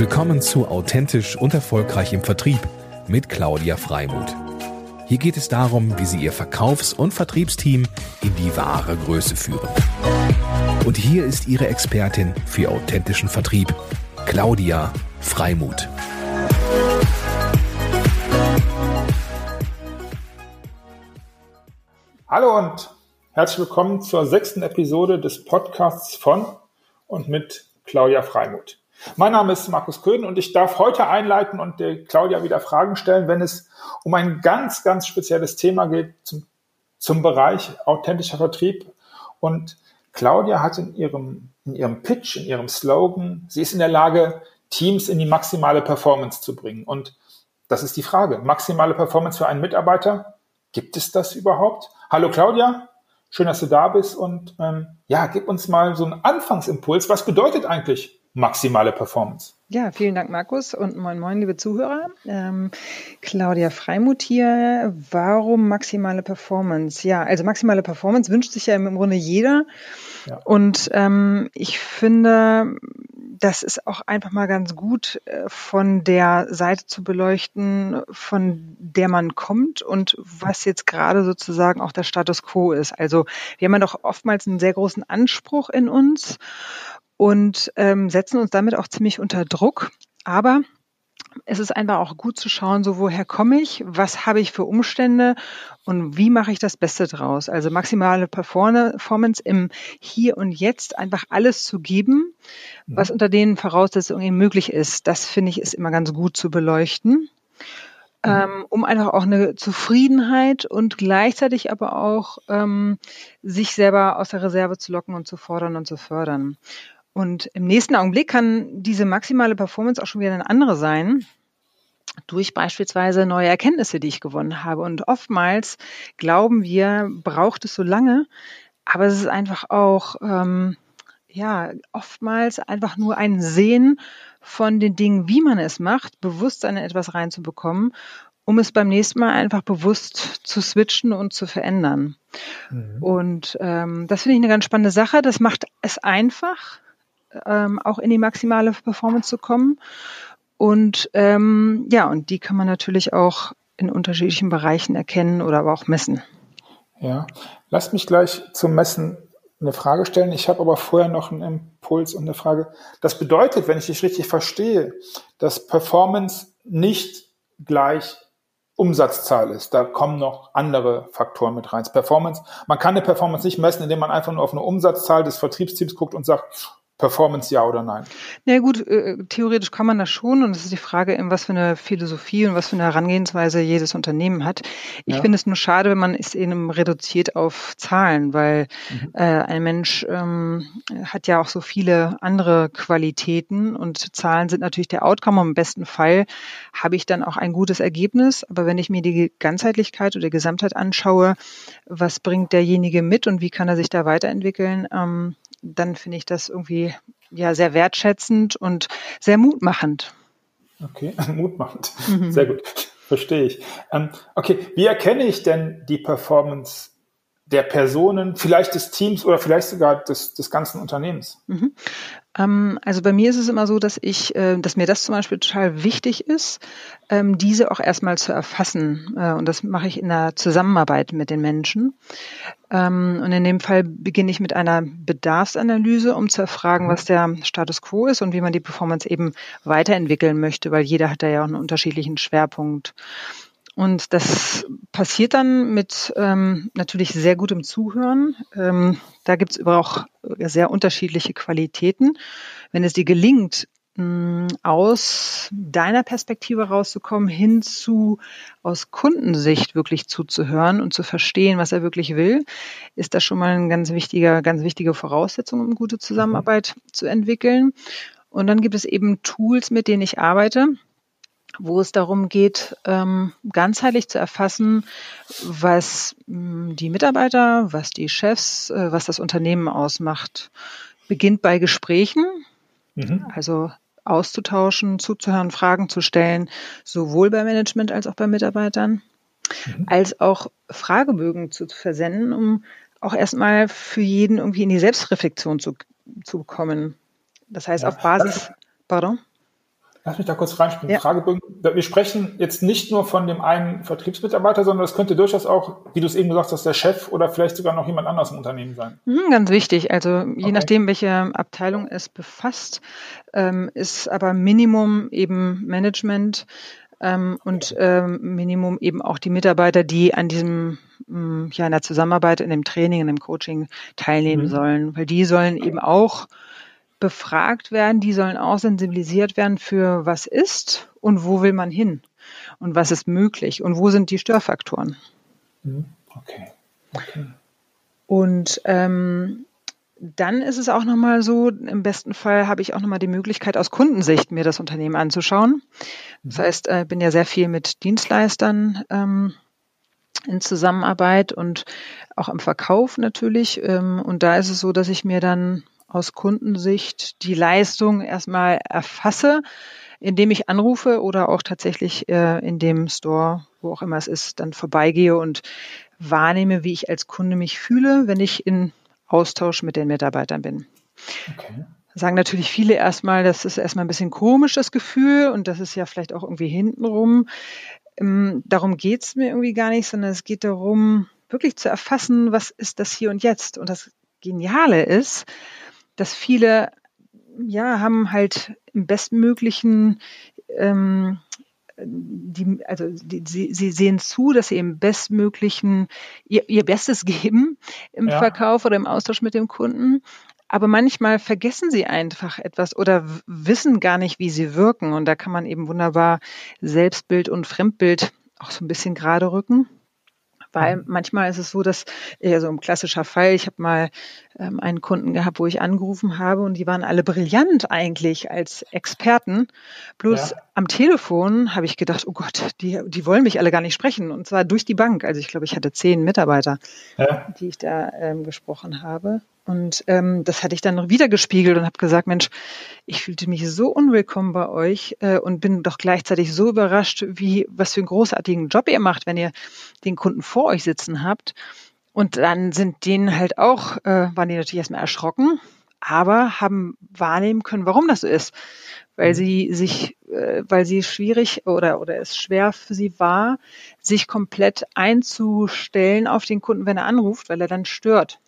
Willkommen zu Authentisch und Erfolgreich im Vertrieb mit Claudia Freimuth. Hier geht es darum, wie Sie Ihr Verkaufs- und Vertriebsteam in die wahre Größe führen. Und hier ist Ihre Expertin für authentischen Vertrieb, Claudia Freimuth. Hallo und herzlich willkommen zur sechsten Episode des Podcasts von und mit Claudia Freimuth. Mein Name ist Markus Köhn und ich darf heute einleiten und der Claudia wieder Fragen stellen, wenn es um ein ganz, ganz spezielles Thema geht zum, zum Bereich authentischer Vertrieb. Und Claudia hat in ihrem, in ihrem Pitch, in ihrem Slogan, sie ist in der Lage, Teams in die maximale Performance zu bringen. Und das ist die Frage. Maximale Performance für einen Mitarbeiter? Gibt es das überhaupt? Hallo Claudia, schön, dass du da bist und ähm, ja, gib uns mal so einen Anfangsimpuls. Was bedeutet eigentlich maximale Performance. Ja, vielen Dank, Markus und moin moin, liebe Zuhörer. Ähm, Claudia Freimuth hier. Warum maximale Performance? Ja, also maximale Performance wünscht sich ja im Grunde jeder. Ja. Und ähm, ich finde, das ist auch einfach mal ganz gut äh, von der Seite zu beleuchten, von der man kommt und was jetzt gerade sozusagen auch der Status quo ist. Also wir haben ja doch oftmals einen sehr großen Anspruch in uns und ähm, setzen uns damit auch ziemlich unter Druck. Aber es ist einfach auch gut zu schauen, so woher komme ich, was habe ich für Umstände und wie mache ich das Beste draus. Also maximale Performance im Hier und Jetzt, einfach alles zu geben, mhm. was unter den Voraussetzungen möglich ist. Das finde ich ist immer ganz gut zu beleuchten. Mhm. Ähm, um einfach auch eine Zufriedenheit und gleichzeitig aber auch ähm, sich selber aus der Reserve zu locken und zu fordern und zu fördern. Und im nächsten Augenblick kann diese maximale Performance auch schon wieder eine andere sein durch beispielsweise neue Erkenntnisse, die ich gewonnen habe. Und oftmals glauben wir, braucht es so lange, aber es ist einfach auch, ähm, ja, oftmals einfach nur ein Sehen von den Dingen, wie man es macht, Bewusstsein in etwas reinzubekommen, um es beim nächsten Mal einfach bewusst zu switchen und zu verändern. Mhm. Und ähm, das finde ich eine ganz spannende Sache. Das macht es einfach, ähm, auch in die maximale Performance zu kommen. Und ähm, ja, und die kann man natürlich auch in unterschiedlichen Bereichen erkennen oder aber auch messen. Ja, lasst mich gleich zum Messen eine Frage stellen. Ich habe aber vorher noch einen Impuls und eine Frage. Das bedeutet, wenn ich dich richtig verstehe, dass Performance nicht gleich Umsatzzahl ist. Da kommen noch andere Faktoren mit rein. Performance, man kann eine Performance nicht messen, indem man einfach nur auf eine Umsatzzahl des Vertriebsteams guckt und sagt, Performance ja oder nein? Na ja, gut, äh, theoretisch kann man das schon und es ist die Frage, was für eine Philosophie und was für eine Herangehensweise jedes Unternehmen hat. Ich ja. finde es nur schade, wenn man es eben reduziert auf Zahlen, weil mhm. äh, ein Mensch ähm, hat ja auch so viele andere Qualitäten und Zahlen sind natürlich der Outcome. Im besten Fall habe ich dann auch ein gutes Ergebnis, aber wenn ich mir die Ganzheitlichkeit oder die Gesamtheit anschaue, was bringt derjenige mit und wie kann er sich da weiterentwickeln, ähm, dann finde ich das irgendwie ja sehr wertschätzend und sehr mutmachend. Okay, mutmachend. Mhm. Sehr gut. Verstehe ich. Ähm, okay, wie erkenne ich denn die Performance der Personen, vielleicht des Teams oder vielleicht sogar des, des ganzen Unternehmens? Mhm. Ähm, also bei mir ist es immer so, dass ich, äh, dass mir das zum Beispiel total wichtig ist, ähm, diese auch erstmal zu erfassen. Äh, und das mache ich in der Zusammenarbeit mit den Menschen. Ähm, und in dem Fall beginne ich mit einer Bedarfsanalyse, um zu erfragen, was der Status quo ist und wie man die Performance eben weiterentwickeln möchte, weil jeder hat da ja auch einen unterschiedlichen Schwerpunkt. Und das passiert dann mit ähm, natürlich sehr gutem Zuhören. Ähm, da gibt es auch sehr unterschiedliche Qualitäten. Wenn es dir gelingt, mh, aus deiner Perspektive rauszukommen, hin zu aus Kundensicht wirklich zuzuhören und zu verstehen, was er wirklich will, ist das schon mal eine ganz wichtiger, ganz wichtige Voraussetzung, um gute Zusammenarbeit mhm. zu entwickeln. Und dann gibt es eben Tools, mit denen ich arbeite wo es darum geht, ähm, ganzheitlich zu erfassen, was mh, die Mitarbeiter, was die Chefs, äh, was das Unternehmen ausmacht. Beginnt bei Gesprächen, mhm. also auszutauschen, zuzuhören, Fragen zu stellen, sowohl bei Management als auch bei Mitarbeitern, mhm. als auch Fragebögen zu versenden, um auch erstmal für jeden irgendwie in die Selbstreflexion zu, zu kommen. Das heißt, ja. auf Basis, pardon? Lass mich da kurz reinspringen. Ja. Fragebögen. Wir sprechen jetzt nicht nur von dem einen Vertriebsmitarbeiter, sondern es könnte durchaus auch, wie du es eben gesagt hast, der Chef oder vielleicht sogar noch jemand anders im Unternehmen sein. Mhm, ganz wichtig. Also je okay. nachdem, welche Abteilung es befasst, ähm, ist aber Minimum eben Management ähm, und ähm, Minimum eben auch die Mitarbeiter, die an diesem mm, ja in der Zusammenarbeit, in dem Training, in dem Coaching teilnehmen mhm. sollen, weil die sollen eben auch befragt werden, die sollen auch sensibilisiert werden für was ist und wo will man hin und was ist möglich und wo sind die Störfaktoren. Mhm. Okay. okay. Und ähm, dann ist es auch nochmal so, im besten Fall habe ich auch nochmal die Möglichkeit, aus Kundensicht mir das Unternehmen anzuschauen. Das mhm. heißt, ich äh, bin ja sehr viel mit Dienstleistern ähm, in Zusammenarbeit und auch im Verkauf natürlich. Ähm, und da ist es so, dass ich mir dann aus Kundensicht die Leistung erstmal erfasse, indem ich anrufe oder auch tatsächlich äh, in dem Store, wo auch immer es ist, dann vorbeigehe und wahrnehme, wie ich als Kunde mich fühle, wenn ich in Austausch mit den Mitarbeitern bin. Okay. Sagen natürlich viele erstmal, das ist erstmal ein bisschen komisches Gefühl und das ist ja vielleicht auch irgendwie hintenrum. Ähm, darum geht es mir irgendwie gar nicht, sondern es geht darum, wirklich zu erfassen, was ist das hier und jetzt. Und das Geniale ist, dass viele ja haben halt im bestmöglichen ähm, die, also die, sie, sie sehen zu, dass sie im bestmöglichen ihr, ihr Bestes geben im ja. Verkauf oder im Austausch mit dem Kunden. Aber manchmal vergessen sie einfach etwas oder wissen gar nicht, wie sie wirken. Und da kann man eben wunderbar Selbstbild und Fremdbild auch so ein bisschen gerade rücken. Weil mhm. manchmal ist es so, dass, ja, so ein klassischer Fall, ich habe mal ähm, einen Kunden gehabt, wo ich angerufen habe und die waren alle brillant eigentlich als Experten. Bloß ja. am Telefon habe ich gedacht, oh Gott, die, die wollen mich alle gar nicht sprechen. Und zwar durch die Bank. Also ich glaube, ich hatte zehn Mitarbeiter, ja. die ich da ähm, gesprochen habe. Und ähm, das hatte ich dann noch wieder gespiegelt und habe gesagt, Mensch, ich fühlte mich so unwillkommen bei euch äh, und bin doch gleichzeitig so überrascht, wie was für einen großartigen Job ihr macht, wenn ihr den Kunden vor euch sitzen habt. Und dann sind denen halt auch, äh, waren die natürlich erstmal erschrocken, aber haben wahrnehmen können, warum das so ist. Weil mhm. sie sich, äh, weil sie schwierig oder, oder es schwer für sie war, sich komplett einzustellen auf den Kunden, wenn er anruft, weil er dann stört.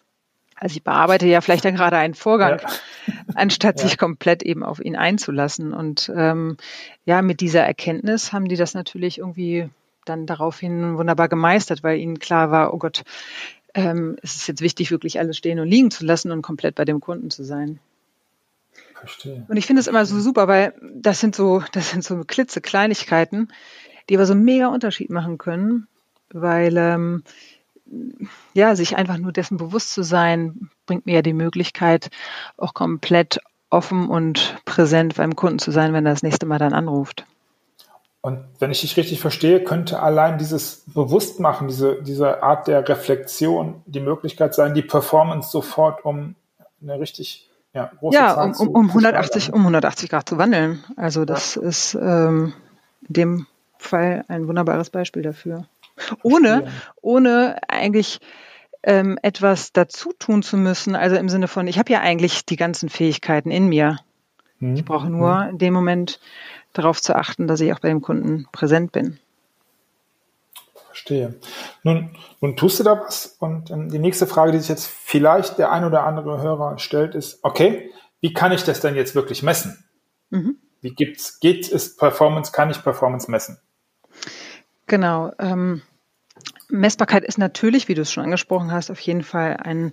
Also ich bearbeite ja vielleicht dann gerade einen Vorgang, ja. anstatt ja. sich komplett eben auf ihn einzulassen. Und ähm, ja, mit dieser Erkenntnis haben die das natürlich irgendwie dann daraufhin wunderbar gemeistert, weil ihnen klar war, oh Gott, ähm, es ist jetzt wichtig, wirklich alles stehen und liegen zu lassen und komplett bei dem Kunden zu sein. Verstehe. Und ich finde es immer so super, weil das sind so, das sind so klitzekleinigkeiten, die aber so einen mega Unterschied machen können, weil ähm, ja, sich einfach nur dessen bewusst zu sein, bringt mir ja die Möglichkeit, auch komplett offen und präsent beim Kunden zu sein, wenn er das nächste Mal dann anruft. Und wenn ich dich richtig verstehe, könnte allein dieses Bewusstmachen, diese, diese Art der Reflexion die Möglichkeit sein, die Performance sofort um eine richtig ja, große ja, Zahl um, zu, um 180, um 180 Grad zu wandeln. Also das ja. ist ähm, in dem Fall ein wunderbares Beispiel dafür ohne, ohne eigentlich ähm, etwas dazu tun zu müssen. Also im Sinne von, ich habe ja eigentlich die ganzen Fähigkeiten in mir. Mhm. Ich brauche nur mhm. in dem Moment darauf zu achten, dass ich auch bei dem Kunden präsent bin. Verstehe. Nun, nun tust du da was. Und ähm, die nächste Frage, die sich jetzt vielleicht der ein oder andere Hörer stellt, ist, okay, wie kann ich das denn jetzt wirklich messen? Mhm. Wie gibt's, geht es Performance, kann ich Performance messen? Genau. Ähm, Messbarkeit ist natürlich, wie du es schon angesprochen hast, auf jeden Fall ein,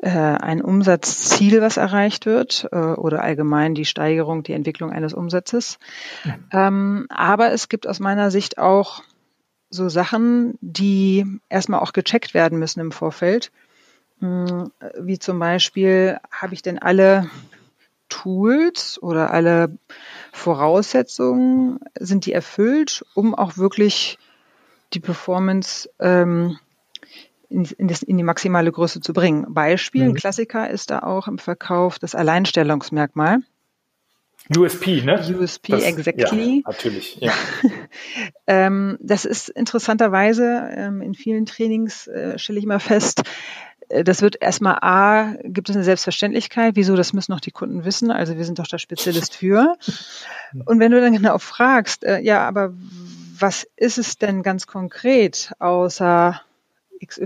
äh, ein Umsatzziel, was erreicht wird äh, oder allgemein die Steigerung, die Entwicklung eines Umsatzes. Ja. Ähm, aber es gibt aus meiner Sicht auch so Sachen, die erstmal auch gecheckt werden müssen im Vorfeld. Hm, wie zum Beispiel, habe ich denn alle Tools oder alle Voraussetzungen, sind die erfüllt, um auch wirklich die Performance ähm, in, in, das, in, die maximale Größe zu bringen. Beispiel, mhm. ein Klassiker ist da auch im Verkauf das Alleinstellungsmerkmal. USP, ne? USP, das, exactly. Ja, natürlich, ja. ähm, das ist interessanterweise ähm, in vielen Trainings äh, stelle ich immer fest, äh, das wird erstmal A, gibt es eine Selbstverständlichkeit, wieso, das müssen noch die Kunden wissen, also wir sind doch der Spezialist für. Und wenn du dann genau fragst, äh, ja, aber was ist es denn ganz konkret außer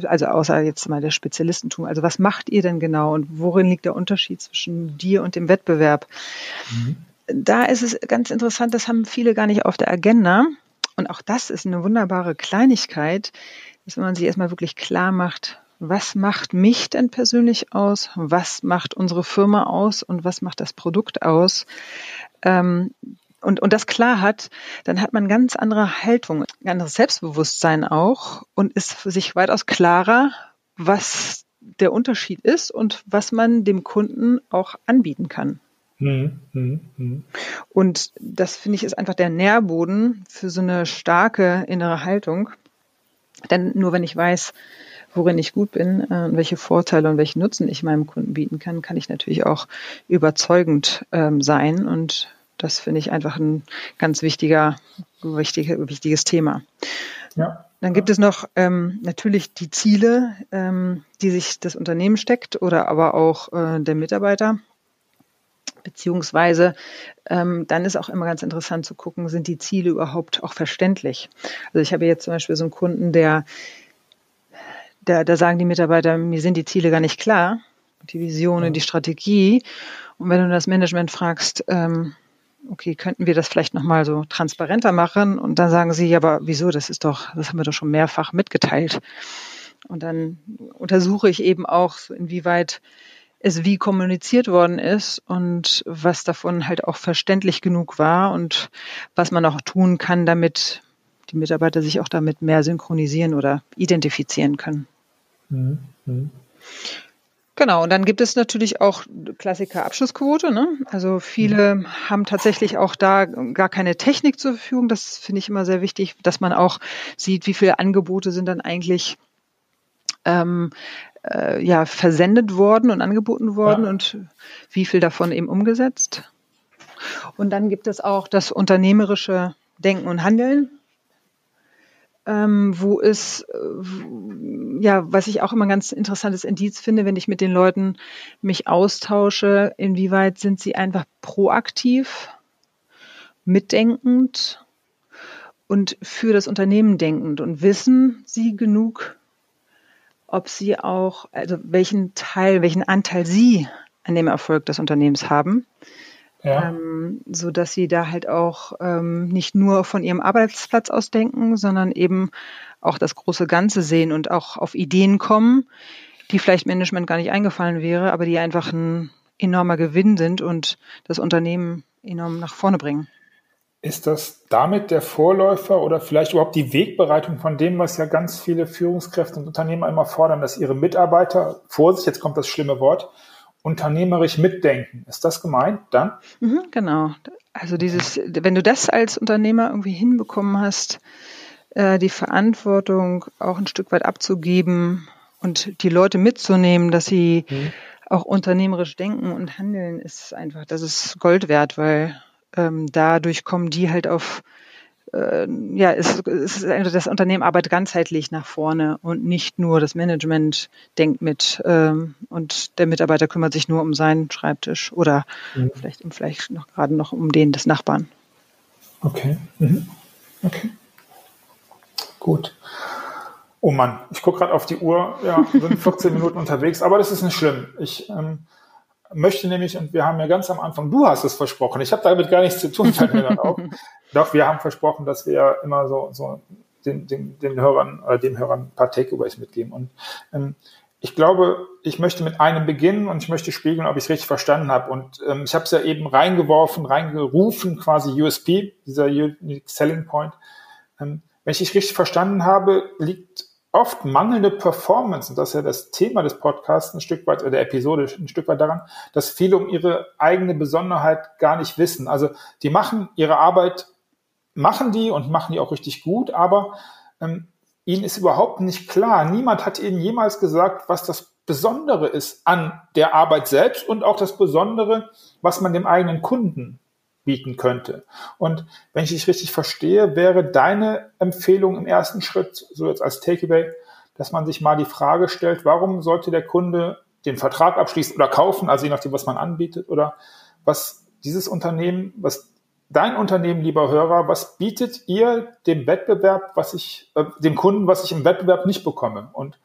also außer jetzt mal der Spezialistentum, also was macht ihr denn genau und worin liegt der Unterschied zwischen dir und dem Wettbewerb? Mhm. Da ist es ganz interessant, das haben viele gar nicht auf der Agenda. Und auch das ist eine wunderbare Kleinigkeit, dass man sich erstmal wirklich klar macht, was macht mich denn persönlich aus, was macht unsere Firma aus und was macht das Produkt aus. Ähm, und, und das klar hat, dann hat man ganz andere Haltung, ein anderes Selbstbewusstsein auch und ist für sich weitaus klarer, was der Unterschied ist und was man dem Kunden auch anbieten kann. Hm, hm, hm. Und das finde ich ist einfach der Nährboden für so eine starke innere Haltung. Denn nur wenn ich weiß, worin ich gut bin äh, und welche Vorteile und welchen Nutzen ich meinem Kunden bieten kann, kann ich natürlich auch überzeugend ähm, sein. Und das finde ich einfach ein ganz wichtiger, wichtig, wichtiges Thema. Ja. Dann gibt es noch ähm, natürlich die Ziele, ähm, die sich das Unternehmen steckt oder aber auch äh, der Mitarbeiter. Beziehungsweise ähm, dann ist auch immer ganz interessant zu gucken, sind die Ziele überhaupt auch verständlich. Also ich habe jetzt zum Beispiel so einen Kunden, der da, da sagen die Mitarbeiter, mir sind die Ziele gar nicht klar, die Visionen, ja. die Strategie. Und wenn du das Management fragst, ähm, okay, könnten wir das vielleicht nochmal so transparenter machen? Und dann sagen sie, ja, aber wieso? Das ist doch, das haben wir doch schon mehrfach mitgeteilt. Und dann untersuche ich eben auch, inwieweit es wie kommuniziert worden ist und was davon halt auch verständlich genug war und was man auch tun kann, damit die Mitarbeiter sich auch damit mehr synchronisieren oder identifizieren können. Mhm. Genau, und dann gibt es natürlich auch Klassiker Abschlussquote. Ne? Also viele haben tatsächlich auch da gar keine Technik zur Verfügung. Das finde ich immer sehr wichtig, dass man auch sieht, wie viele Angebote sind dann eigentlich ähm, äh, ja, versendet worden und angeboten worden ja. und wie viel davon eben umgesetzt. Und dann gibt es auch das unternehmerische Denken und Handeln ähm, wo es, äh, ja, was ich auch immer ein ganz interessantes Indiz finde, wenn ich mit den Leuten mich austausche, inwieweit sind sie einfach proaktiv, mitdenkend und für das Unternehmen denkend und wissen sie genug, ob sie auch, also welchen Teil, welchen Anteil sie an dem Erfolg des Unternehmens haben ja. ähm, so dass sie da halt auch ähm, nicht nur von ihrem Arbeitsplatz aus denken, sondern eben auch das große Ganze sehen und auch auf Ideen kommen, die vielleicht Management gar nicht eingefallen wäre, aber die einfach ein enormer Gewinn sind und das Unternehmen enorm nach vorne bringen. Ist das damit der Vorläufer oder vielleicht überhaupt die Wegbereitung von dem, was ja ganz viele Führungskräfte und Unternehmer immer fordern, dass ihre Mitarbeiter, Vorsicht, jetzt kommt das schlimme Wort, unternehmerisch mitdenken. Ist das gemeint dann? Mhm, genau. Also dieses, wenn du das als Unternehmer irgendwie hinbekommen hast, äh, die Verantwortung auch ein Stück weit abzugeben und die Leute mitzunehmen, dass sie mhm. auch unternehmerisch denken und handeln, ist einfach, das ist Gold wert, weil ähm, dadurch kommen die halt auf ja, es, es ist das Unternehmen arbeitet ganzheitlich nach vorne und nicht nur das Management denkt mit ähm, und der Mitarbeiter kümmert sich nur um seinen Schreibtisch oder mhm. vielleicht, vielleicht noch gerade noch um den des Nachbarn. Okay. Mhm. Okay. Gut. Oh Mann, ich gucke gerade auf die Uhr. Ja, sind 14 Minuten unterwegs, aber das ist nicht schlimm. Ich ähm, möchte nämlich, und wir haben ja ganz am Anfang, du hast es versprochen, ich habe damit gar nichts zu tun, fällt mir dann auf. Doch, wir haben versprochen, dass wir ja immer so, so den, den, den Hörern oder dem Hörern ein paar Takeaways mitgeben. Und ähm, ich glaube, ich möchte mit einem beginnen und ich möchte spiegeln, ob ich es richtig verstanden habe. Und ähm, ich habe es ja eben reingeworfen, reingerufen, quasi USP, dieser Unique Selling Point. Ähm, wenn ich dich richtig verstanden habe, liegt oft mangelnde Performance, und das ist ja das Thema des Podcasts ein Stück weit, oder der Episode ein Stück weit daran, dass viele um ihre eigene Besonderheit gar nicht wissen. Also die machen ihre Arbeit, machen die und machen die auch richtig gut, aber ähm, ihnen ist überhaupt nicht klar. Niemand hat ihnen jemals gesagt, was das Besondere ist an der Arbeit selbst und auch das Besondere, was man dem eigenen Kunden bieten könnte. Und wenn ich dich richtig verstehe, wäre deine Empfehlung im ersten Schritt, so jetzt als Takeaway, dass man sich mal die Frage stellt, warum sollte der Kunde den Vertrag abschließen oder kaufen, also je nachdem, was man anbietet, oder was dieses Unternehmen, was dein Unternehmen, lieber Hörer, was bietet ihr dem Wettbewerb, was ich, äh, dem Kunden, was ich im Wettbewerb nicht bekomme? Und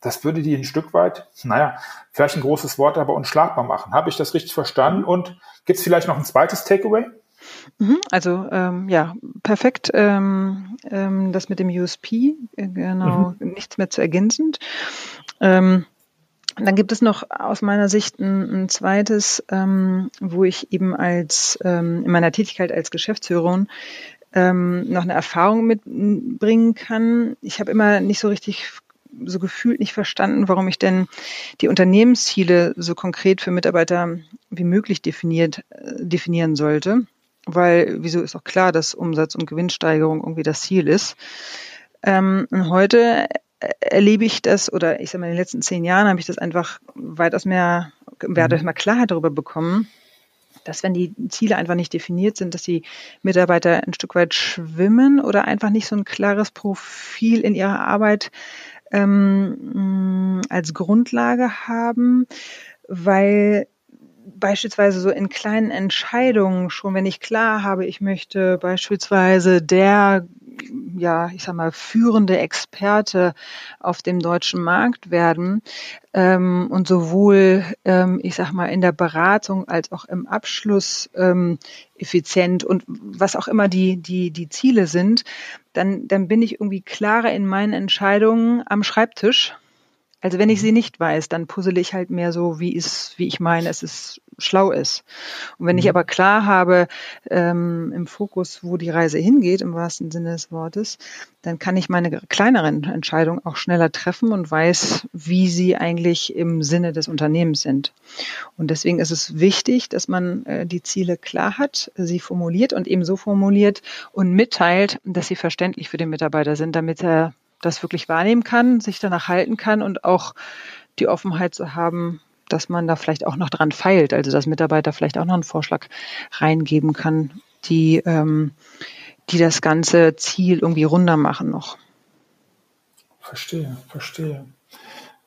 das würde die ein Stück weit, naja, vielleicht ein großes Wort, aber unschlagbar machen. Habe ich das richtig verstanden? Und gibt es vielleicht noch ein zweites Takeaway? Mhm, also ähm, ja, perfekt. Ähm, ähm, das mit dem USP, äh, genau, mhm. nichts mehr zu ergänzend. Ähm, dann gibt es noch aus meiner Sicht ein, ein zweites, ähm, wo ich eben als ähm, in meiner Tätigkeit als Geschäftsführerin ähm, noch eine Erfahrung mitbringen kann. Ich habe immer nicht so richtig so gefühlt nicht verstanden, warum ich denn die Unternehmensziele so konkret für Mitarbeiter wie möglich definiert, äh, definieren sollte. Weil, wieso ist auch klar, dass Umsatz- und Gewinnsteigerung irgendwie das Ziel ist. Ähm, heute erlebe ich das, oder ich sage mal, in den letzten zehn Jahren habe ich das einfach weitaus mehr, weitaus mhm. mehr Klarheit darüber bekommen, dass wenn die Ziele einfach nicht definiert sind, dass die Mitarbeiter ein Stück weit schwimmen oder einfach nicht so ein klares Profil in ihrer Arbeit ähm, als Grundlage haben, weil beispielsweise so in kleinen Entscheidungen schon, wenn ich klar habe, ich möchte beispielsweise der ja, ich sag mal, führende Experte auf dem deutschen Markt werden ähm, und sowohl, ähm, ich sag mal, in der Beratung als auch im Abschluss ähm, effizient und was auch immer die, die, die Ziele sind, dann, dann bin ich irgendwie klarer in meinen Entscheidungen am Schreibtisch also wenn ich sie nicht weiß, dann puzzle ich halt mehr so, wie es, wie ich meine, es ist schlau ist. Und wenn ich mhm. aber klar habe ähm, im Fokus, wo die Reise hingeht, im wahrsten Sinne des Wortes, dann kann ich meine kleineren Entscheidungen auch schneller treffen und weiß, wie sie eigentlich im Sinne des Unternehmens sind. Und deswegen ist es wichtig, dass man äh, die Ziele klar hat, sie formuliert und eben so formuliert und mitteilt, dass sie verständlich für den Mitarbeiter sind, damit er das wirklich wahrnehmen kann, sich danach halten kann und auch die Offenheit zu haben, dass man da vielleicht auch noch dran feilt, also dass Mitarbeiter vielleicht auch noch einen Vorschlag reingeben kann, die, ähm, die das ganze Ziel irgendwie runder machen noch. Verstehe, verstehe.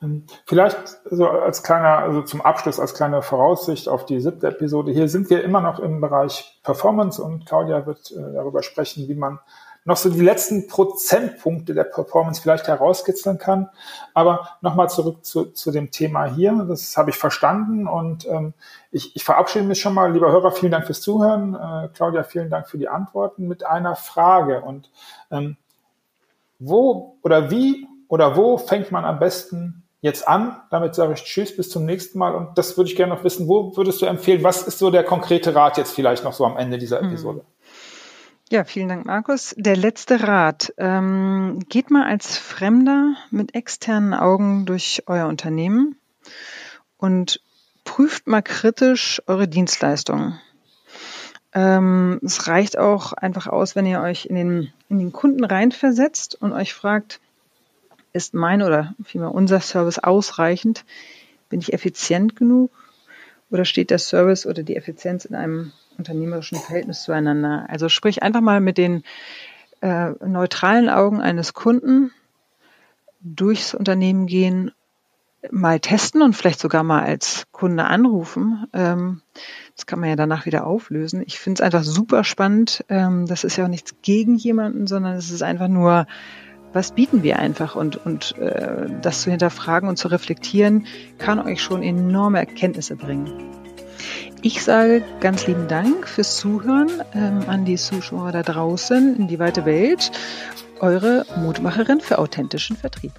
Ähm, vielleicht so als kleiner, also zum Abschluss, als kleine Voraussicht auf die siebte Episode. Hier sind wir immer noch im Bereich Performance und Claudia wird äh, darüber sprechen, wie man noch so die letzten Prozentpunkte der Performance vielleicht herauskitzeln kann. Aber nochmal zurück zu, zu dem Thema hier. Das habe ich verstanden und ähm, ich, ich verabschiede mich schon mal. Lieber Hörer, vielen Dank fürs Zuhören. Äh, Claudia, vielen Dank für die Antworten mit einer Frage. Und ähm, wo oder wie oder wo fängt man am besten jetzt an. Damit sage ich Tschüss, bis zum nächsten Mal. Und das würde ich gerne noch wissen. Wo würdest du empfehlen? Was ist so der konkrete Rat jetzt vielleicht noch so am Ende dieser hm. Episode? Hm. Ja, vielen Dank, Markus. Der letzte Rat. Ähm, geht mal als Fremder mit externen Augen durch euer Unternehmen und prüft mal kritisch eure Dienstleistungen. Ähm, es reicht auch einfach aus, wenn ihr euch in den, in den Kunden reinversetzt und euch fragt, ist mein oder vielmehr unser Service ausreichend? Bin ich effizient genug? Oder steht der Service oder die Effizienz in einem unternehmerischen Verhältnis zueinander. Also sprich einfach mal mit den äh, neutralen Augen eines Kunden durchs Unternehmen gehen, mal testen und vielleicht sogar mal als Kunde anrufen. Ähm, das kann man ja danach wieder auflösen. Ich finde es einfach super spannend. Ähm, das ist ja auch nichts gegen jemanden, sondern es ist einfach nur, was bieten wir einfach und, und äh, das zu hinterfragen und zu reflektieren, kann euch schon enorme Erkenntnisse bringen. Ich sage ganz lieben Dank fürs Zuhören ähm, an die Zuschauer da draußen in die weite Welt. Eure Mutmacherin für authentischen Vertrieb.